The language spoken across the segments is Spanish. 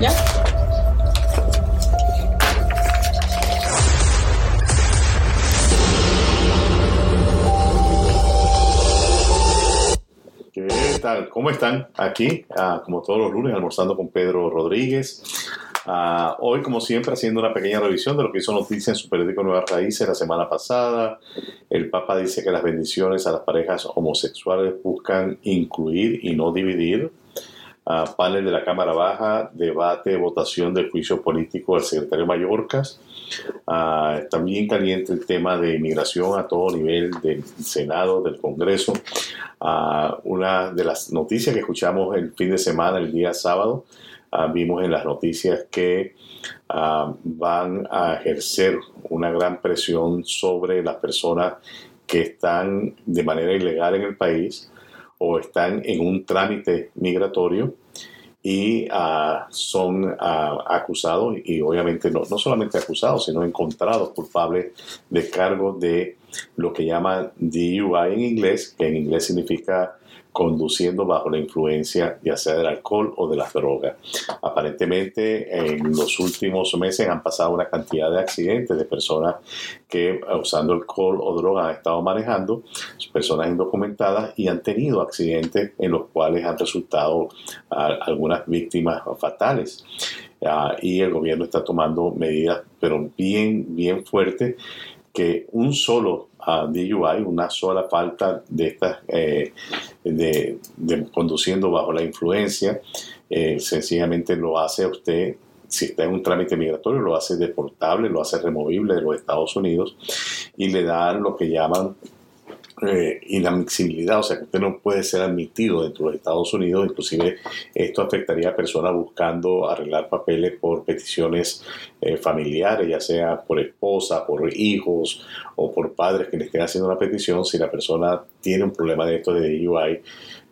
¿Ya? ¿Qué tal? ¿Cómo están? Aquí, ah, como todos los lunes, almorzando con Pedro Rodríguez. Ah, hoy, como siempre, haciendo una pequeña revisión de lo que hizo noticia en su periódico Nuevas Raíces la semana pasada. El Papa dice que las bendiciones a las parejas homosexuales buscan incluir y no dividir. Ah, panel de la Cámara Baja, debate, votación del juicio político del secretario Mallorcas. Ah, también caliente el tema de inmigración a todo nivel del Senado, del Congreso. Ah, una de las noticias que escuchamos el fin de semana, el día sábado, ah, vimos en las noticias que van a ejercer una gran presión sobre las personas que están de manera ilegal en el país o están en un trámite migratorio y ah, son ah, acusados y obviamente no, no solamente acusados, sino encontrados culpables de cargos de lo que llaman DUI en inglés, que en inglés significa conduciendo bajo la influencia ya sea del alcohol o de las drogas. Aparentemente en los últimos meses han pasado una cantidad de accidentes de personas que usando alcohol o drogas han estado manejando, personas indocumentadas y han tenido accidentes en los cuales han resultado algunas víctimas fatales. Ah, y el gobierno está tomando medidas, pero bien, bien fuertes, que un solo uh, DUI, una sola falta de estas, eh, de, conduciendo bajo la influencia, eh, sencillamente lo hace a usted si está en un trámite migratorio, lo hace deportable, lo hace removible de los Estados Unidos y le dan lo que llaman eh, inadmisibilidad, o sea que usted no puede ser admitido dentro de Estados Unidos, inclusive esto afectaría a personas buscando arreglar papeles por peticiones eh, familiares, ya sea por esposa, por hijos o por padres que le estén haciendo una petición, si la persona tiene un problema de esto de UI,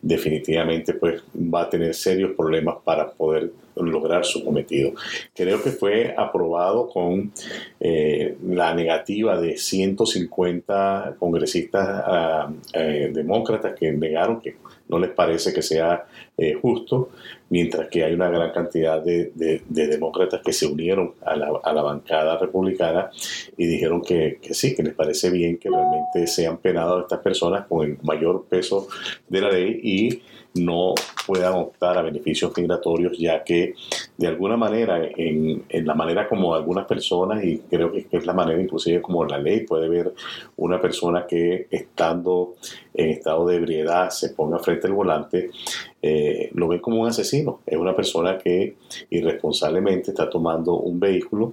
definitivamente pues va a tener serios problemas para poder lograr su cometido. Creo que fue aprobado con eh, la negativa de 150 congresistas uh, eh, demócratas que negaron que no les parece que sea eh, justo, mientras que hay una gran cantidad de demócratas que se unieron a la, a la bancada republicana y dijeron que, que, sí, que les parece bien que realmente sean penadas estas personas con el mayor peso de la ley y no puedan optar a beneficios migratorios, ya que de alguna manera, en, la manera como algunas personas, y creo que es la manera inclusive como la ley puede ver una persona que estando en estado de ebriedad se ponga frente al volante, eh, lo ven como un asesino. Es una persona que irresponsablemente está tomando un vehículo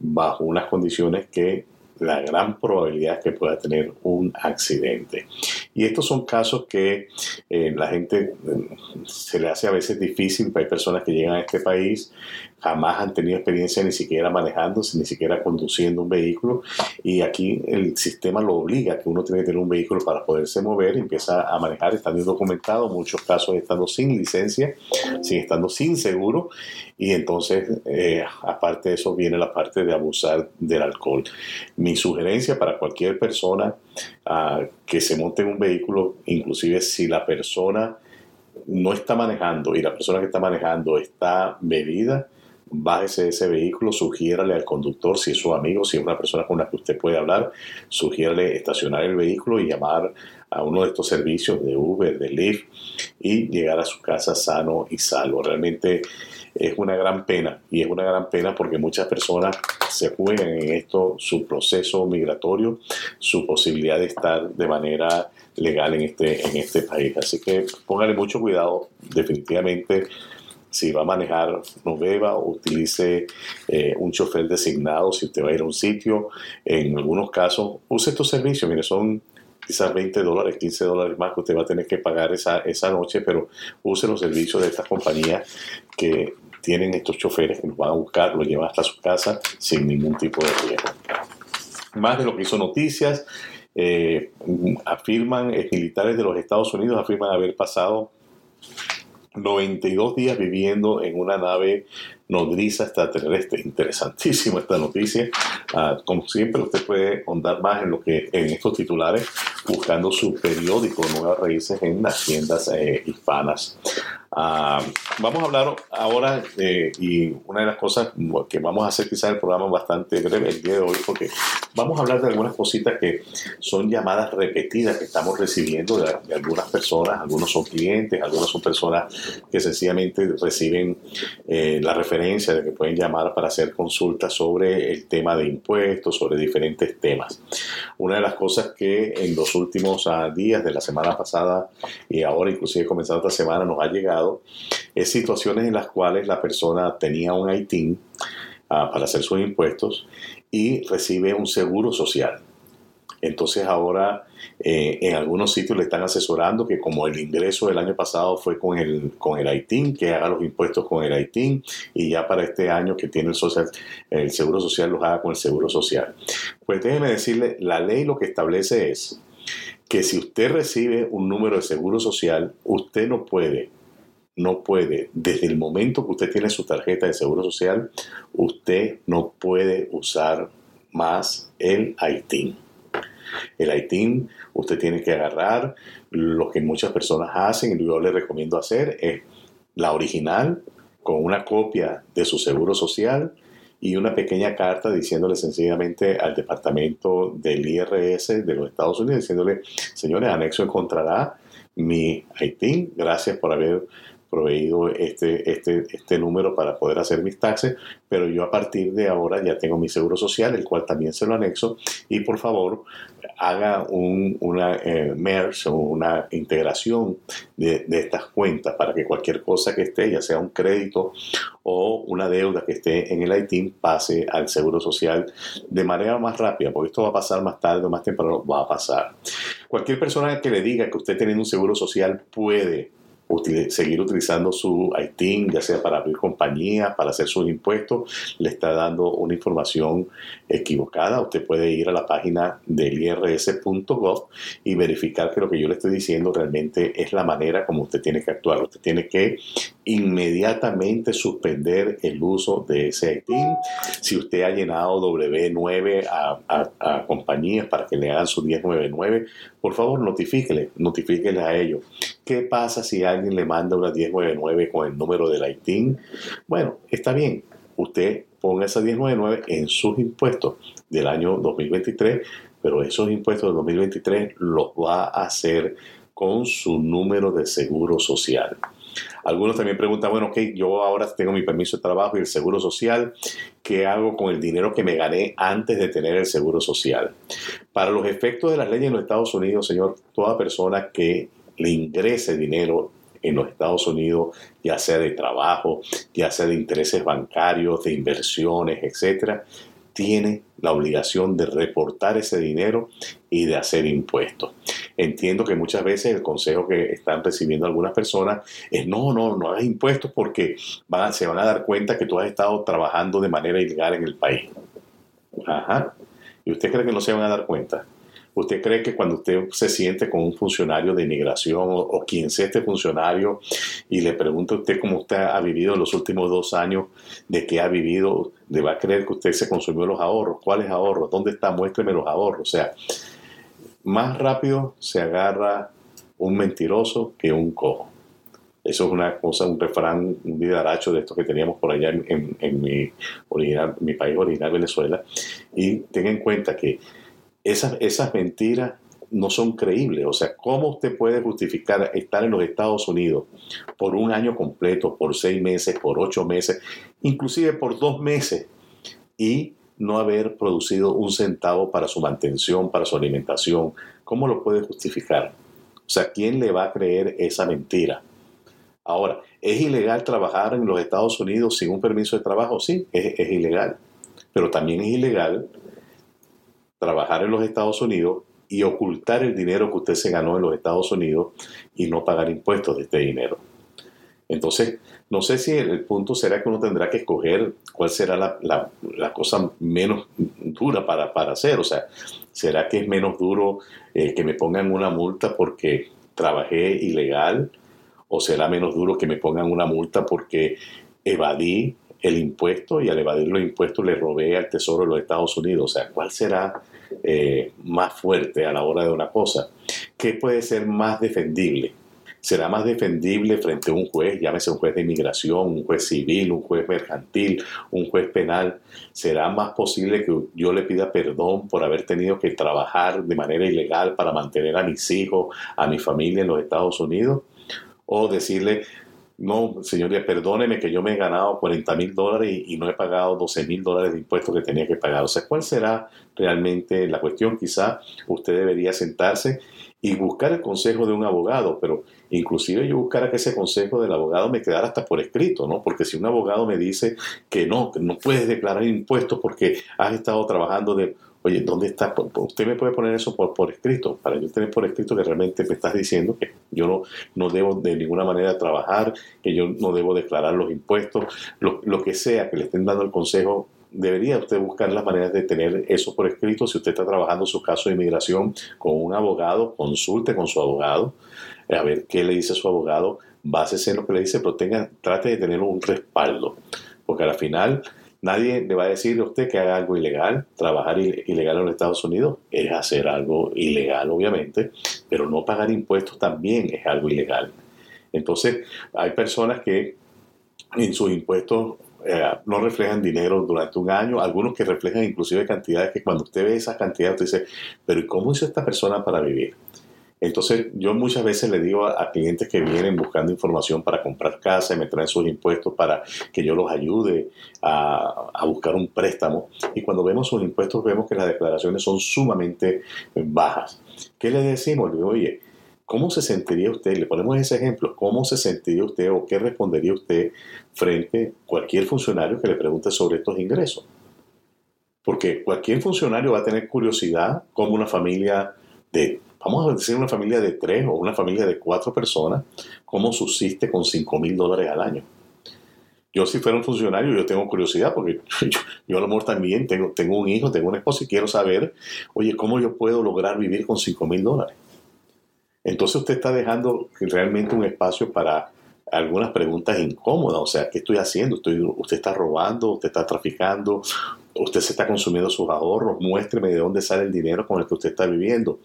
bajo unas condiciones que la gran probabilidad que pueda tener un accidente. Y estos son casos que eh, la gente eh, se le hace a veces difícil, hay personas que llegan a este país, jamás han tenido experiencia ni siquiera manejando, ni siquiera conduciendo un vehículo, y aquí el sistema lo obliga, que uno tiene que tener un vehículo para poderse mover, empieza a manejar, estando indocumentado, muchos casos estando sin licencia, sin estando sin seguro, y entonces, eh, aparte de eso, viene la parte de abusar del alcohol. Mi sugerencia para cualquier persona uh, que se monte en un vehículo, inclusive si la persona no está manejando y la persona que está manejando está bebida, bájese de ese vehículo, sugiérale al conductor, si es su amigo, si es una persona con la que usted puede hablar, sugiérale estacionar el vehículo y llamar a uno de estos servicios de Uber, de Lyft y llegar a su casa sano y salvo. Realmente es una gran pena y es una gran pena porque muchas personas se juegan en esto su proceso migratorio, su posibilidad de estar de manera legal en este, en este país. Así que póngale mucho cuidado, definitivamente si va a manejar, no beba, utilice eh, un chofer designado si usted va a ir a un sitio. En algunos casos, use estos servicios. Mire, son quizás 20 dólares, 15 dólares más que usted va a tener que pagar esa, esa noche, pero use los servicios de estas compañías que tienen estos choferes que nos van a buscar, lo llevan hasta su casa sin ningún tipo de riesgo. Más de lo que hizo noticias, eh, afirman, eh, militares de los Estados Unidos afirman haber pasado 92 días viviendo en una nave nodriza extraterrestre. Interesantísima esta noticia. Uh, como siempre, usted puede ahondar más en lo que en estos titulares buscando su periódico Nuevas Raíces en las tiendas eh, hispanas. Ah, vamos a hablar ahora, y una de las cosas que vamos a hacer quizás el programa bastante breve el día de hoy, porque vamos a hablar de algunas cositas que son llamadas repetidas que estamos recibiendo de, algunas personas, algunos son clientes, algunos son personas que sencillamente reciben eh, la referencia de que pueden llamar para hacer consultas sobre el tema de impuestos, sobre diferentes temas. Una de las cosas que en los últimos ah, días de la semana pasada y ahora inclusive comenzando esta semana nos ha llegado, es situaciones en las cuales la persona tenía un ITIN ah, para hacer sus impuestos y recibe un seguro social. Entonces ahora eh, en algunos sitios le están asesorando que como el ingreso del año pasado fue con el, con el ITIN, que haga los impuestos con el ITIN y ya para este año que tiene el, el seguro social los haga con el seguro social. Pues déjeme decirle, la ley lo que establece es que si usted recibe un número de seguro social, usted no puede no puede, desde el momento que usted tiene su tarjeta de seguro social, usted no puede usar más el ITIN. El ITIN, usted tiene que agarrar lo que muchas personas hacen y yo le recomiendo hacer es la original con una copia de su seguro social y una pequeña carta diciéndole sencillamente al departamento del IRS de los Estados Unidos, diciéndole, señores, anexo encontrará mi ITIN, gracias por haber proveído este, este, este número para poder hacer mis taxes, pero yo a partir de ahora ya tengo mi seguro social, el cual también se lo anexo, y por favor haga un, una eh, merge o una integración de, de, estas cuentas para que cualquier cosa que esté, ya sea un crédito o una deuda que esté en el ITIN, pase al seguro social de manera más rápida, porque esto va a pasar más tarde o más temprano, va a pasar. Cualquier persona que le diga que usted teniendo un seguro social puede seguir utilizando su ITIN, ya sea para abrir compañía, para hacer sus impuestos, le está dando una información equivocada. Usted puede ir a la página del irs.gov y verificar que lo que yo le estoy diciendo realmente es la manera como usted tiene que actuar. Usted tiene que inmediatamente suspender el uso de ese ITIN. Si usted ha llenado W9 a, compañías para que le hagan su 1099, por favor notifíquele, notifíquele a ellos. ¿Qué pasa si alguien le manda una 1099 con el número del ITIN? Bueno, está bien, usted ponga esa 1099 en sus impuestos del año 2023, pero esos impuestos del 2023 los va a hacer con su número de seguro social. Algunos también preguntan, bueno, ok, yo ahora tengo mi permiso de trabajo y el seguro social, ¿qué hago con el dinero que me gané antes de tener el seguro social? Para los efectos de las leyes en los Estados Unidos, señor, toda persona que le ingrese dinero en los Estados Unidos, ya sea de trabajo, ya sea de intereses bancarios, de inversiones, etcétera, tiene la obligación de reportar ese dinero y de hacer impuestos. Entiendo que muchas veces el consejo que están recibiendo algunas personas es no, no, no hagas impuestos porque van, se van a dar cuenta que tú has estado trabajando de manera ilegal en el país. Ajá. ¿Y usted cree que no se van a dar cuenta? ¿Usted cree que cuando usted se siente con un funcionario de inmigración o, quien sea este funcionario y le pregunta a usted cómo usted ha vivido en los últimos dos años, de qué ha vivido, le va a creer que usted se consumió los ahorros? ¿Cuáles ahorros? ¿Dónde está? Muéstreme los ahorros. O sea, más rápido se agarra un mentiroso que un cojo. Eso es una cosa, un refrán, un vidaracho de esto que teníamos por allá en, mi, original, mi país original, Venezuela. Y tenga en cuenta que esas, esas mentiras no son creíbles. O sea, ¿cómo usted puede justificar estar en los Estados Unidos por un año completo, por seis meses, por ocho meses, inclusive por dos meses y no haber producido un centavo para su mantención, para su alimentación? ¿Cómo lo puede justificar? O sea, ¿quién le va a creer esa mentira? Ahora, ¿es ilegal trabajar en los Estados Unidos sin un permiso de trabajo? Sí, es, es ilegal. Pero también es ilegal trabajar en los Estados Unidos y ocultar el dinero que usted se ganó en los Estados Unidos y no pagar impuestos de este dinero. Entonces, no sé si el punto será que uno tendrá que escoger cuál será la, cosa menos dura para, para, hacer. O sea, ¿será que es menos duro eh, que me pongan una multa porque trabajé ilegal? ¿O será menos duro que me pongan una multa porque evadí el impuesto y al evadir los impuestos le robé al Tesoro de los Estados Unidos. O sea, ¿cuál será eh, más fuerte a la hora de una cosa? ¿Qué puede ser más defendible? será más defendible frente a un juez, llámese un juez de inmigración, un juez civil, un juez mercantil, un juez penal. Será más posible que yo le pida perdón por haber tenido que trabajar de manera ilegal para mantener a mis hijos, a mi familia en los Estados Unidos. O decirle, no, señoría, perdóneme que yo me he ganado 40 mil dólares y, no he pagado 12 mil dólares de impuestos que tenía que pagar. O sea, ¿cuál será realmente la cuestión? Quizá usted debería sentarse y buscar el consejo de un abogado, pero inclusive yo buscara que ese consejo del abogado me quedara hasta por escrito, ¿no? Porque si un abogado me dice que no, que no puedes declarar impuestos porque has estado trabajando de oye, ¿dónde está? Usted me puede poner eso por, por escrito, para yo tener por escrito que realmente me estás diciendo que yo no, no debo de ninguna manera trabajar, que yo no debo declarar los impuestos, lo, lo que sea que le estén dando el consejo debería usted buscar las maneras de tener eso por escrito. Si usted está trabajando su caso de inmigración con un abogado, consulte con su abogado, a ver qué le dice su abogado, básese en lo que le dice, pero tenga, trate de tener un respaldo, porque al final Nadie le va a decir a usted que haga algo ilegal. Trabajar ilegal en los Estados Unidos es hacer algo ilegal, obviamente, pero no pagar impuestos también es algo ilegal. Entonces, hay personas que en sus impuestos eh, no reflejan dinero durante un año, algunos que reflejan inclusive cantidades que cuando usted ve esas cantidades, usted dice, pero ¿cómo hizo esta persona para vivir? Entonces, yo muchas veces le digo a, clientes que vienen buscando información para comprar casa y me traen sus impuestos para que yo los ayude a, buscar un préstamo. Y cuando vemos sus impuestos, vemos que las declaraciones son sumamente bajas. ¿Qué le decimos? Le digo, oye, ¿cómo se sentiría usted? Le ponemos ese ejemplo. ¿Cómo se sentiría usted o qué respondería usted frente a cualquier funcionario que le pregunte sobre estos ingresos? Porque cualquier funcionario va a tener curiosidad como una familia de vamos a decir una familia de tres o una familia de cuatro personas, ¿cómo subsiste con cinco mil dólares al año? Yo si fuera un funcionario, yo tengo curiosidad porque yo, a lo mejor también tengo, tengo un hijo, tengo una esposa y quiero saber, oye, ¿cómo yo puedo lograr vivir con cinco mil dólares? Entonces usted está dejando realmente un espacio para algunas preguntas incómodas, o sea, ¿qué estoy haciendo? ¿Usted está robando? ¿Usted está traficando? ¿Usted se está consumiendo sus ahorros? Muéstreme de dónde sale el dinero con el que usted está viviendo.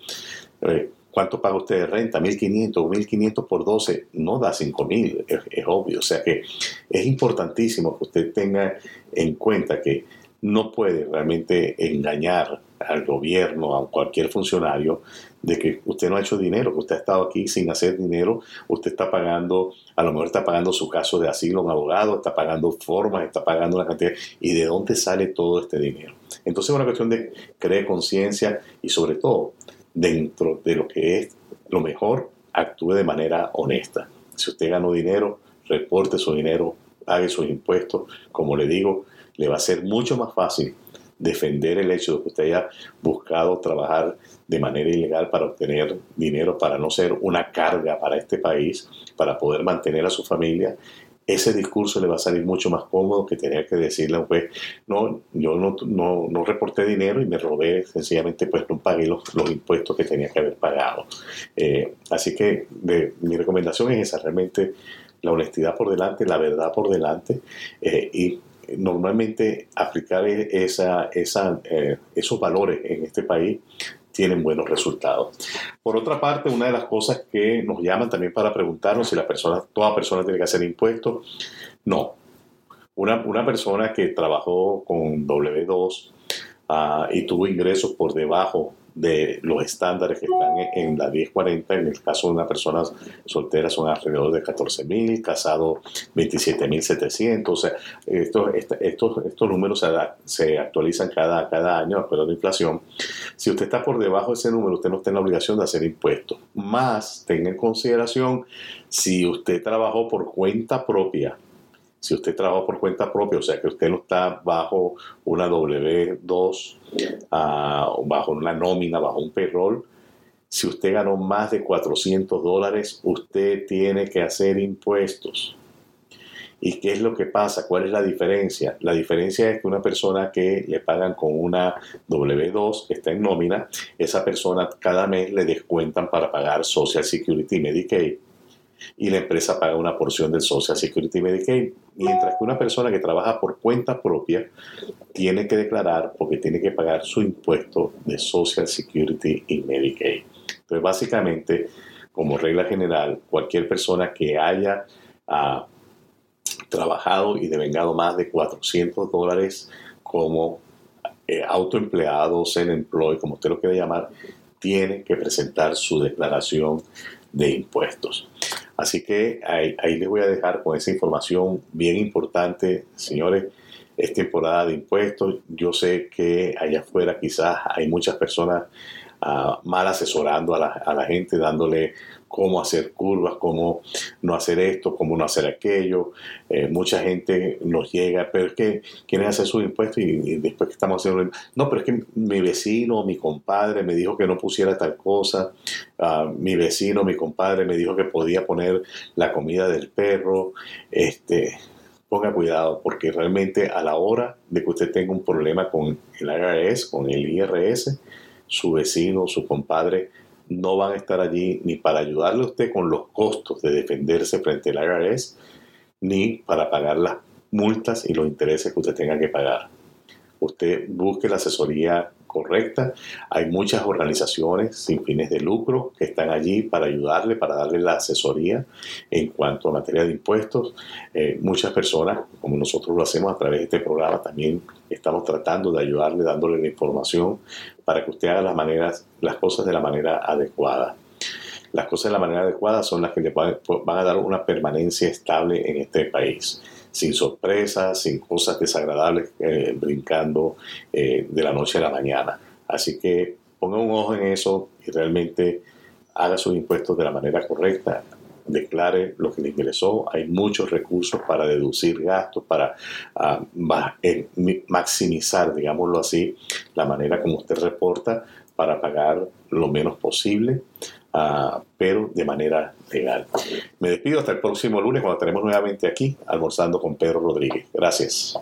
Eh, ¿Cuánto paga usted de renta? 1.500 o 1.500 por 12 no da 5.000, es, es obvio. O sea que es importantísimo que usted tenga en cuenta que no puede realmente engañar al gobierno, a cualquier funcionario, de que usted no ha hecho dinero, que usted ha estado aquí sin hacer dinero, usted está pagando, a lo mejor está pagando su caso de asilo a un abogado, está pagando formas, está pagando una cantidad, y de dónde sale todo este dinero. Entonces es una cuestión de creer conciencia y sobre todo dentro de lo que es lo mejor, actúe de manera honesta. Si usted ganó dinero, reporte su dinero, pague sus impuestos. Como le digo, le va a ser mucho más fácil defender el hecho de que usted haya buscado trabajar de manera ilegal para obtener dinero, para no ser una carga para este país, para poder mantener a su familia ese discurso le va a salir mucho más cómodo que tener que decirle a un juez, no, yo no, no, reporté dinero y me robé, sencillamente pues no pagué los, impuestos que tenía que haber pagado. Eh, así que mi recomendación es esa, realmente la honestidad por delante, la verdad por delante eh, y normalmente aplicar esa, esa, eh, esos valores en este país tienen buenos resultados. Por otra parte, una de las cosas que nos llaman también para preguntarnos si la persona, toda persona tiene que hacer impuestos, no. Una, una persona que trabajó con W2 ah, y tuvo ingresos por debajo de los estándares que están en la 1040. En el caso de una persona soltera son alrededor de 14 mil, casado 27 mil 700. O sea, estos, estos, estos números se, actualizan cada, cada año, acuerdo a la inflación. Si usted está por debajo de ese número, usted no está en la obligación de hacer impuestos. Más, tenga en consideración si usted trabajó por cuenta propia si usted trabaja por cuenta propia, o sea que usted no está bajo una W2, ah, bajo una nómina, bajo un payroll, si usted ganó más de 400 dólares, usted tiene que hacer impuestos. ¿Y qué es lo que pasa? ¿Cuál es la diferencia? La diferencia es que una persona que le pagan con una W2 que está en nómina, esa persona cada mes le descuentan para pagar Social Security Medicaid y la empresa paga una porción del Social Security Medicaid, mientras que una persona que trabaja por cuenta propia tiene que declarar porque tiene que pagar su impuesto de Social Security y Medicaid. Entonces, básicamente, como regla general, cualquier persona que haya ah, trabajado y devengado más de 400 dólares como eh, autoempleado, self-employed, como usted lo quiera llamar, tiene que presentar su declaración de impuestos. Así que ahí, ahí, les voy a dejar con esa información bien importante, señores. Es temporada de impuestos. Yo sé que allá afuera quizás hay muchas personas mal asesorando a la, a la, gente, dándole cómo hacer curvas, cómo no hacer esto, cómo no hacer aquello. Eh, mucha gente nos llega, pero es que quieren hacer sus impuestos y, después que estamos haciendo... No, pero es que mi vecino, mi compadre me dijo que no pusiera tal cosa, uh, mi vecino, mi compadre me dijo que podía poner la comida del perro. Este, ponga cuidado porque realmente a la hora de que usted tenga un problema con el IRS, con el IRS, su vecino, su compadre, no van a estar allí ni para ayudarle a usted con los costos de defenderse frente al IRS, ni para pagar las multas y los intereses que usted tenga que pagar. Usted busque la asesoría correcta. Hay muchas organizaciones sin fines de lucro que están allí para ayudarle, para darle la asesoría en cuanto a materia de impuestos. Eh, muchas personas, como nosotros lo hacemos a través de este programa, también estamos tratando de ayudarle, dándole la información para que usted haga las, maneras, las cosas de la manera adecuada. Las cosas de la manera adecuada son las que le van a dar una permanencia estable en este país sin sorpresas, sin cosas desagradables eh, brincando eh, de la noche a la mañana. Así que ponga un ojo en eso y realmente haga sus impuestos de la manera correcta. Declare lo que le ingresó. Hay muchos recursos para deducir gastos, para ah, maximizar, digámoslo así, la manera como usted reporta para pagar lo menos posible pero de manera legal. Me despido hasta el próximo lunes cuando estaremos nuevamente aquí almorzando con Pedro Rodríguez. Gracias.